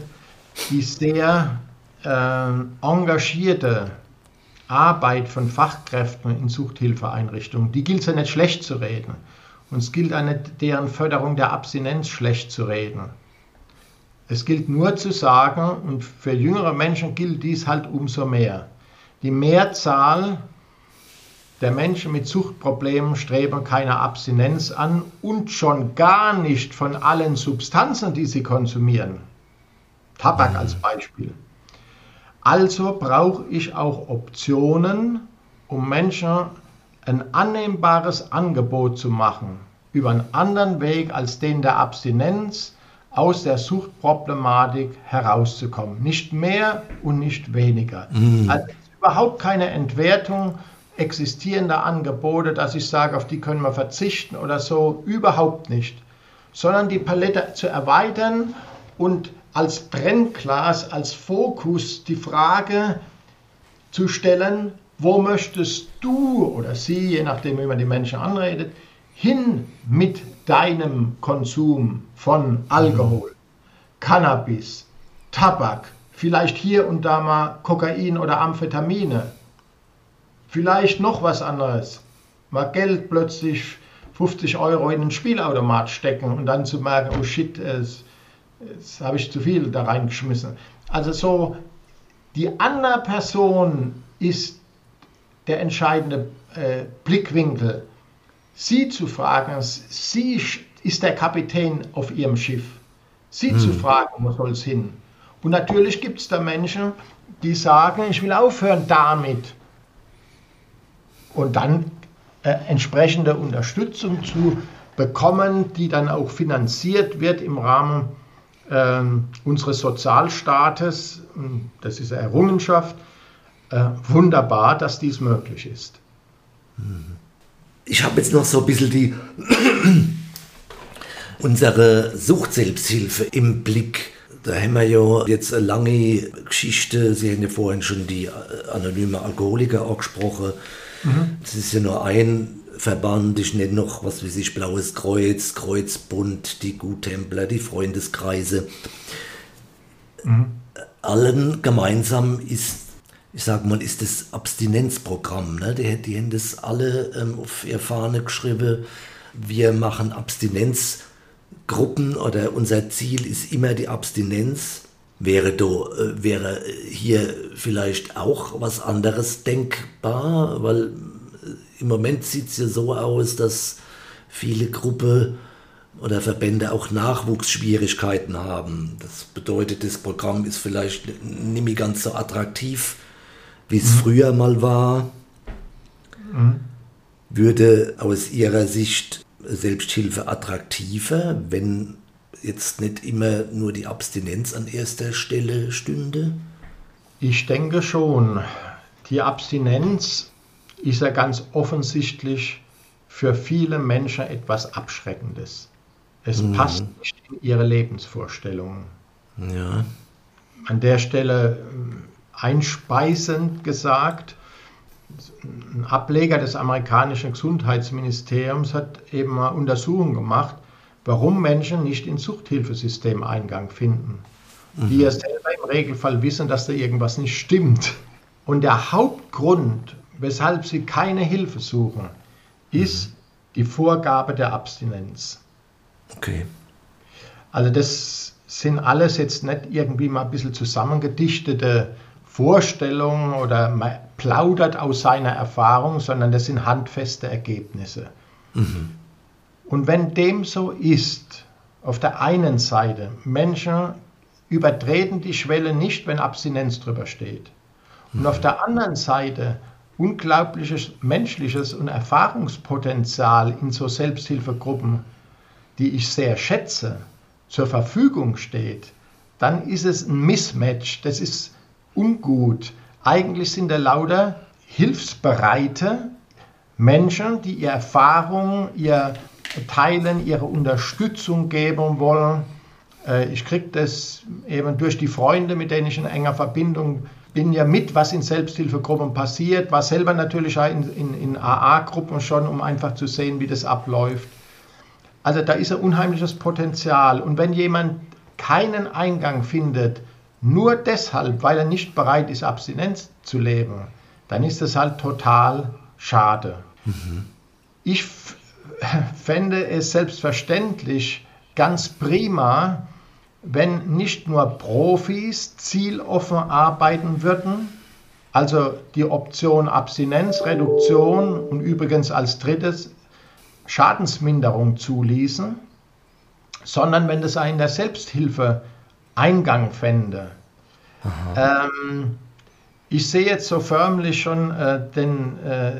die sehr äh, engagierte Arbeit von Fachkräften in Suchthilfeeinrichtungen, die gilt es ja nicht schlecht zu reden. Und es gilt eine, deren Förderung der Abstinenz schlecht zu reden. Es gilt nur zu sagen, und für jüngere Menschen gilt dies halt umso mehr. Die Mehrzahl der Menschen mit Suchtproblemen streben keine Abstinenz an und schon gar nicht von allen Substanzen, die sie konsumieren. Tabak als Beispiel. Also brauche ich auch Optionen, um Menschen ein annehmbares Angebot zu machen, über einen anderen Weg als den der Abstinenz aus der Suchtproblematik herauszukommen. Nicht mehr und nicht weniger. Mhm. Also überhaupt keine Entwertung existierender Angebote, dass ich sage, auf die können wir verzichten oder so, überhaupt nicht. Sondern die Palette zu erweitern und als Brennglas, als Fokus die Frage zu stellen, wo möchtest du oder sie, je nachdem, wie man die Menschen anredet, hin mit deinem Konsum von Alkohol, Cannabis, Tabak, vielleicht hier und da mal Kokain oder Amphetamine, vielleicht noch was anderes, mal Geld plötzlich 50 Euro in einen Spielautomat stecken und dann zu merken, oh shit, jetzt habe ich zu viel da reingeschmissen. Also so, die andere Person ist der entscheidende äh, Blickwinkel. Sie zu fragen, sie ist der Kapitän auf ihrem Schiff. Sie hm. zu fragen, wo soll es hin? Und natürlich gibt es da Menschen, die sagen, ich will aufhören damit. Und dann äh, entsprechende Unterstützung zu bekommen, die dann auch finanziert wird im Rahmen äh, unseres Sozialstaates. Das ist eine Errungenschaft. Äh, wunderbar, dass dies möglich ist. Ich habe jetzt noch so ein bisschen die unsere Suchtselbsthilfe im Blick. Da haben wir ja jetzt eine lange Geschichte. Sie haben ja vorhin schon die anonyme Alkoholiker angesprochen. Mhm. Das ist ja nur ein Verband. Ich nenne noch, was weiß ich, Blaues Kreuz, Kreuzbund, die Guttempler, die Freundeskreise. Mhm. Allen gemeinsam ist, ich sag mal, ist das Abstinenzprogramm. Ne? Die, die haben das alle ähm, auf ihr Fahne geschrieben. Wir machen Abstinenzprogramm Gruppen oder unser Ziel ist immer die Abstinenz. Wäre, do, äh, wäre hier vielleicht auch was anderes denkbar, weil äh, im Moment sieht es ja so aus, dass viele Gruppen oder Verbände auch Nachwuchsschwierigkeiten haben. Das bedeutet, das Programm ist vielleicht nicht mehr ganz so attraktiv, wie es mhm. früher mal war. Mhm. Würde aus Ihrer Sicht Selbsthilfe attraktiver, wenn jetzt nicht immer nur die Abstinenz an erster Stelle stünde? Ich denke schon. Die Abstinenz ist ja ganz offensichtlich für viele Menschen etwas Abschreckendes. Es mhm. passt nicht in ihre Lebensvorstellungen. Ja. An der Stelle einspeisend gesagt, ein Ableger des amerikanischen Gesundheitsministeriums hat eben mal Untersuchungen gemacht, warum Menschen nicht ins Suchthilfesystem Eingang finden. Mhm. Die ja selber im Regelfall wissen, dass da irgendwas nicht stimmt. Und der Hauptgrund, weshalb sie keine Hilfe suchen, ist mhm. die Vorgabe der Abstinenz. Okay. Also das sind alles jetzt nicht irgendwie mal ein bisschen zusammengedichtete Vorstellungen oder plaudert aus seiner Erfahrung, sondern das sind handfeste Ergebnisse. Mhm. Und wenn dem so ist, auf der einen Seite, Menschen übertreten die Schwelle nicht, wenn Abstinenz drüber steht. Und auf der anderen Seite unglaubliches menschliches und Erfahrungspotenzial in so Selbsthilfegruppen, die ich sehr schätze, zur Verfügung steht, dann ist es ein Mismatch. Das ist ungut. Eigentlich sind da lauter hilfsbereite Menschen, die ihre Erfahrung, ihr Teilen, ihre Unterstützung geben wollen. Äh, ich kriege das eben durch die Freunde, mit denen ich in enger Verbindung bin, ja mit, was in Selbsthilfegruppen passiert, war selber natürlich auch in, in, in AA-Gruppen schon, um einfach zu sehen, wie das abläuft. Also da ist ein unheimliches Potenzial. Und wenn jemand keinen Eingang findet nur deshalb, weil er nicht bereit ist, Abstinenz zu leben, dann ist das halt total schade. Mhm. Ich fände es selbstverständlich ganz prima, wenn nicht nur Profis zieloffen arbeiten würden, also die Option Abstinenz, Reduktion und übrigens als drittes Schadensminderung zuließen, sondern wenn das in der Selbsthilfe Eingang fände. Ähm, ich sehe jetzt so förmlich schon äh, den, äh,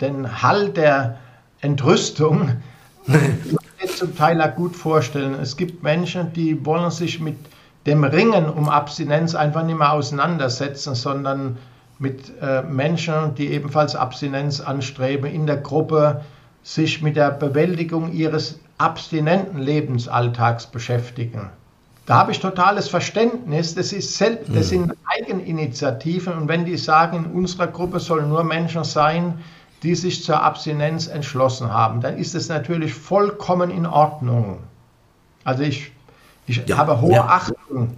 den Hall der Entrüstung. ich kann mir zum Teil auch gut vorstellen. Es gibt Menschen, die wollen sich mit dem Ringen um Abstinenz einfach nicht mehr auseinandersetzen, sondern mit äh, Menschen, die ebenfalls Abstinenz anstreben, in der Gruppe sich mit der Bewältigung ihres abstinenten Lebensalltags beschäftigen. Da habe ich totales Verständnis. Das, ist selbst, das sind Eigeninitiativen. Und wenn die sagen, in unserer Gruppe sollen nur Menschen sein, die sich zur Abstinenz entschlossen haben, dann ist es natürlich vollkommen in Ordnung. Also ich, ich ja, habe hohe ja. Achtung.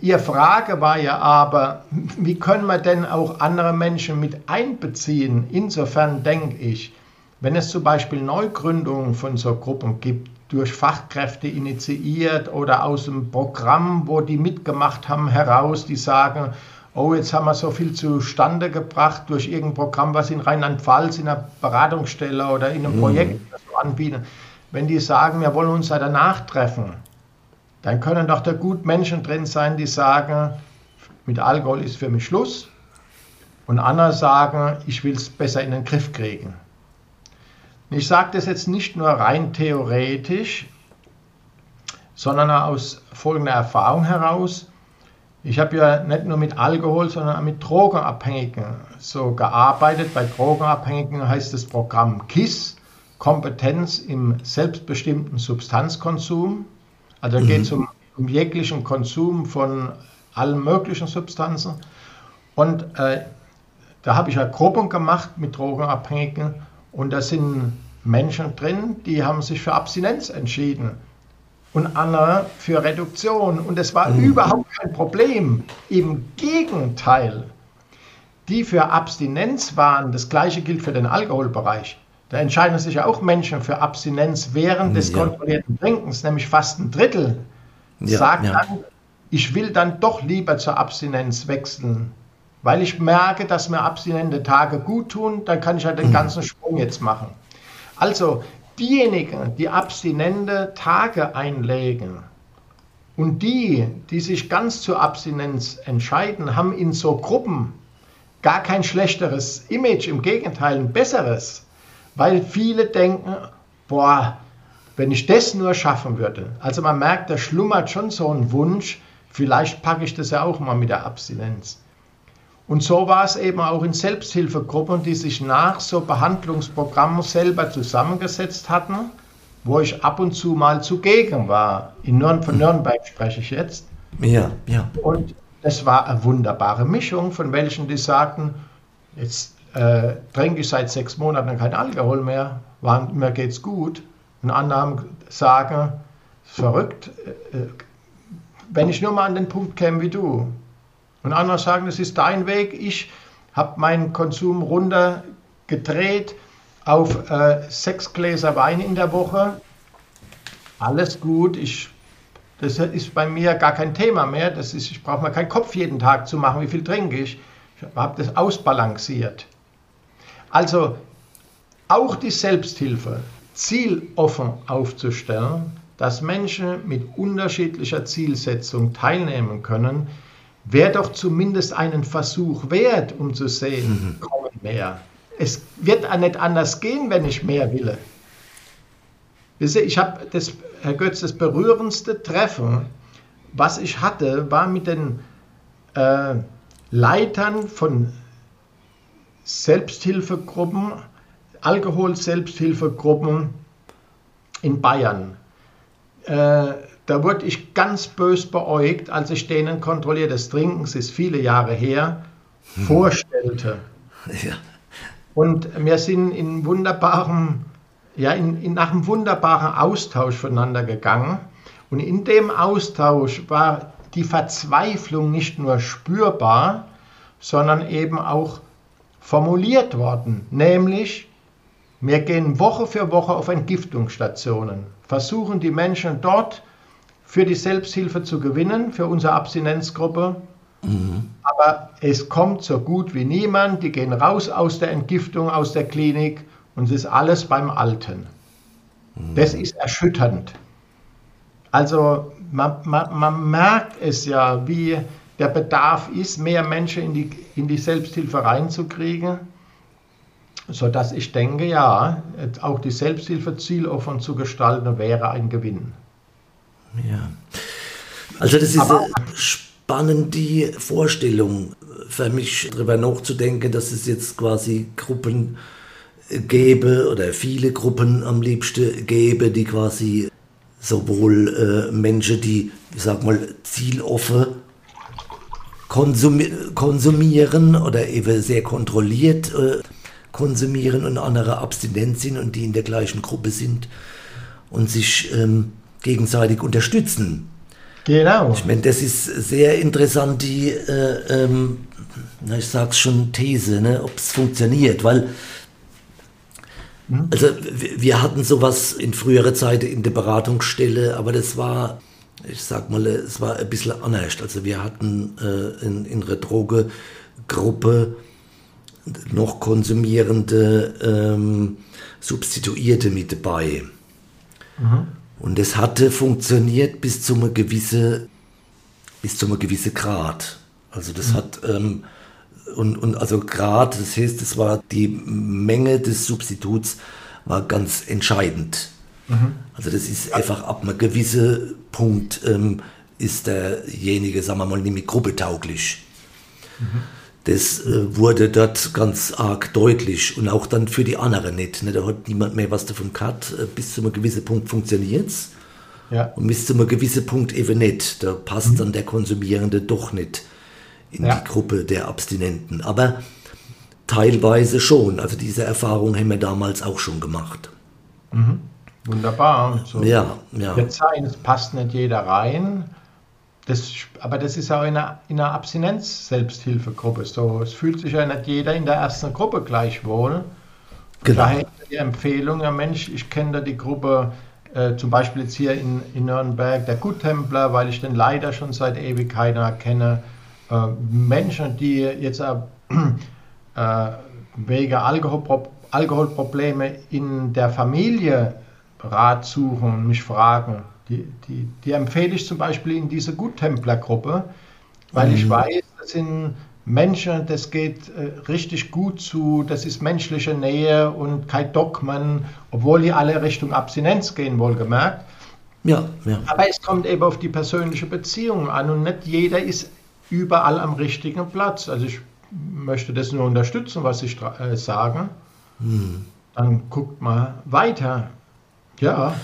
Ihre Frage war ja aber, wie können wir denn auch andere Menschen mit einbeziehen? Insofern denke ich, wenn es zum Beispiel Neugründungen von so Gruppen gibt, durch Fachkräfte initiiert oder aus dem Programm, wo die mitgemacht haben, heraus, die sagen, oh, jetzt haben wir so viel zustande gebracht durch irgendein Programm, was in Rheinland-Pfalz in einer Beratungsstelle oder in einem mhm. Projekt so anbieten. Wenn die sagen, wir wollen uns ja danach treffen, dann können doch da gut Menschen drin sein, die sagen, mit Alkohol ist für mich Schluss. Und andere sagen, ich will es besser in den Griff kriegen. Ich sage das jetzt nicht nur rein theoretisch, sondern aus folgender Erfahrung heraus. Ich habe ja nicht nur mit Alkohol, sondern auch mit Drogenabhängigen so gearbeitet. Bei Drogenabhängigen heißt das Programm KISS, Kompetenz im selbstbestimmten Substanzkonsum. Also da mhm. geht es um, um jeglichen Konsum von allen möglichen Substanzen. Und äh, da habe ich eine Gruppe gemacht mit Drogenabhängigen und da sind Menschen drin, die haben sich für Abstinenz entschieden und andere für Reduktion. Und es war mhm. überhaupt kein Problem. Im Gegenteil, die für Abstinenz waren, das gleiche gilt für den Alkoholbereich. Da entscheiden sich ja auch Menschen für Abstinenz während des ja. kontrollierten Trinkens, nämlich fast ein Drittel. Ja, sagt ja. dann, ich will dann doch lieber zur Abstinenz wechseln, weil ich merke, dass mir abstinente Tage gut tun, dann kann ich halt den mhm. ganzen Sprung jetzt machen. Also diejenigen, die abstinente Tage einlegen und die, die sich ganz zur Abstinenz entscheiden, haben in so Gruppen gar kein schlechteres Image, im Gegenteil ein besseres, weil viele denken, boah, wenn ich das nur schaffen würde. Also man merkt, da schlummert schon so ein Wunsch, vielleicht packe ich das ja auch mal mit der Abstinenz. Und so war es eben auch in Selbsthilfegruppen, die sich nach so Behandlungsprogrammen selber zusammengesetzt hatten, wo ich ab und zu mal zugegen war. In Nürn von Nürnberg spreche ich jetzt. Ja, ja. Und es war eine wunderbare Mischung von welchen, die sagten, jetzt äh, trinke ich seit sechs Monaten kein Alkohol mehr, war, mir geht's gut. Und andere sagen, verrückt, äh, äh, wenn ich nur mal an den Punkt käme wie du, und andere sagen, das ist dein Weg. Ich habe meinen Konsum runtergedreht auf äh, sechs Gläser Wein in der Woche. Alles gut. Ich, das ist bei mir gar kein Thema mehr. Das ist, ich brauche mir keinen Kopf jeden Tag zu machen, wie viel trinke ich. Ich habe das ausbalanciert. Also auch die Selbsthilfe zieloffen aufzustellen, dass Menschen mit unterschiedlicher Zielsetzung teilnehmen können, wäre doch zumindest einen Versuch wert, um zu sehen, mhm. kommen mehr. Es wird auch nicht anders gehen, wenn ich mehr will. Ich habe das, Herr Götz, das berührendste Treffen, was ich hatte, war mit den äh, Leitern von Selbsthilfegruppen, Alkohol-Selbsthilfegruppen in Bayern. Äh, da wurde ich ganz bös beäugt, als ich denen kontrolliertes Trinken, es ist viele Jahre her, hm. vorstellte. Ja. Und wir sind in wunderbarem, ja, in, in, nach einem wunderbaren Austausch voneinander gegangen. Und in dem Austausch war die Verzweiflung nicht nur spürbar, sondern eben auch formuliert worden. Nämlich, wir gehen Woche für Woche auf Entgiftungsstationen, versuchen die Menschen dort für die Selbsthilfe zu gewinnen, für unsere Abstinenzgruppe. Mhm. Aber es kommt so gut wie niemand. Die gehen raus aus der Entgiftung, aus der Klinik und es ist alles beim Alten. Mhm. Das ist erschütternd. Also man, man, man, merkt es ja, wie der Bedarf ist, mehr Menschen in die, in die Selbsthilfe reinzukriegen, sodass ich denke, ja, auch die Selbsthilfe zieloffen zu gestalten wäre ein Gewinn. Ja. Also das ist Aber, spannend, die Vorstellung für mich darüber nachzudenken, dass es jetzt quasi Gruppen gäbe oder viele Gruppen am liebsten gäbe, die quasi sowohl äh, Menschen, die, ich sag mal, zieloffen konsumi konsumieren oder eben sehr kontrolliert äh, konsumieren und andere abstinent sind und die in der gleichen Gruppe sind und sich ähm, gegenseitig unterstützen. Genau. Ich meine, das ist sehr interessant, die, äh, ähm, ich sag's schon, These, ne, ob es funktioniert, weil mhm. also wir hatten sowas in früherer Zeit in der Beratungsstelle, aber das war, ich sag mal, es war ein bisschen anders. Also wir hatten äh, in, in einer Drogegruppe noch konsumierende ähm, Substituierte mit dabei. Mhm. Und es hatte funktioniert bis zu einem gewissen, bis zu einem gewissen Grad. Also das mhm. hat, ähm, und, und also Grad, das heißt, es war die Menge des Substituts war ganz entscheidend. Mhm. Also das ist einfach ab einem gewissen Punkt ähm, ist derjenige, sagen wir mal, nicht mehr gruppetauglich. Mhm. Das äh, wurde dort ganz arg deutlich und auch dann für die anderen nicht. Ne? Da hat niemand mehr was davon gehabt. Äh, bis zu einem gewissen Punkt funktioniert es. Ja. Und bis zu einem gewissen Punkt eben nicht. Da passt mhm. dann der Konsumierende doch nicht in ja. die Gruppe der Abstinenten. Aber teilweise schon. Also diese Erfahrung haben wir damals auch schon gemacht. Mhm. Wunderbar. So ja, ja. Jetzt sein, es passt nicht jeder rein. Das, aber das ist auch in einer, in einer Abstinenz-Selbsthilfegruppe so. Es fühlt sich ja nicht jeder in der ersten Gruppe gleich wohl. Genau. Daher die Empfehlung, ja Mensch, ich kenne da die Gruppe, äh, zum Beispiel jetzt hier in, in Nürnberg, der Guttempler, weil ich den leider schon seit Ewigkeiten kenne. Äh, Menschen, die jetzt äh, wegen Alkoholpro Alkoholprobleme in der Familie Rat suchen und mich fragen, die, die, die empfehle ich zum Beispiel in diese Guttemplergruppe, weil mhm. ich weiß, das sind Menschen, das geht äh, richtig gut zu, das ist menschliche Nähe und kein Dogmen, obwohl die alle Richtung Abstinenz gehen, wohlgemerkt. Ja, ja. Aber es kommt eben auf die persönliche Beziehung an und nicht jeder ist überall am richtigen Platz. Also ich möchte das nur unterstützen, was ich äh, sage. Hm. Dann guckt mal weiter. Ja.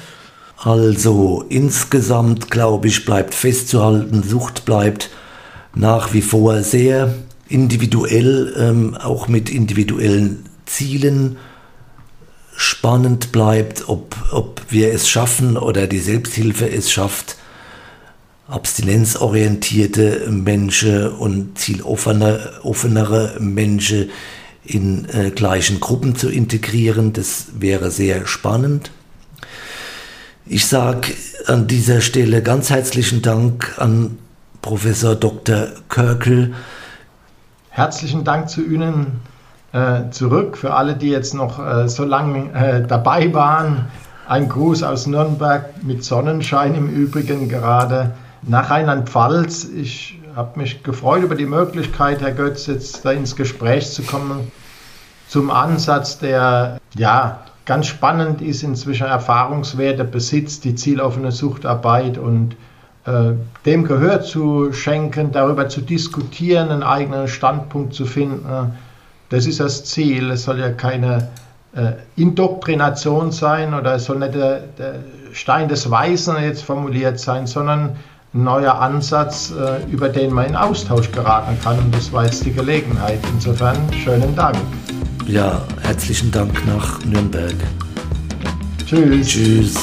Also insgesamt, glaube ich, bleibt festzuhalten, Sucht bleibt nach wie vor sehr individuell, ähm, auch mit individuellen Zielen spannend bleibt, ob, ob wir es schaffen oder die Selbsthilfe es schafft, abstinenzorientierte Menschen und zieloffenere Menschen in äh, gleichen Gruppen zu integrieren. Das wäre sehr spannend. Ich sage an dieser Stelle ganz herzlichen Dank an Professor Dr. Körkel. Herzlichen Dank zu Ihnen äh, zurück für alle, die jetzt noch äh, so lange äh, dabei waren. Ein Gruß aus Nürnberg mit Sonnenschein im Übrigen gerade nach Rheinland-Pfalz. Ich habe mich gefreut über die Möglichkeit, Herr Götz, jetzt da ins Gespräch zu kommen zum Ansatz, der ja ganz spannend ist, inzwischen Erfahrungswerte besitzt, die zieloffene Suchtarbeit und äh, dem Gehör zu schenken, darüber zu diskutieren, einen eigenen Standpunkt zu finden. Das ist das Ziel. Es soll ja keine äh, Indoktrination sein oder es soll nicht der, der Stein des Weisen jetzt formuliert sein, sondern ein neuer Ansatz, äh, über den man in Austausch geraten kann. Und das war jetzt die Gelegenheit. Insofern schönen Dank. Ja, herzlichen Dank nach Nürnberg. Tschüss. Tschüss.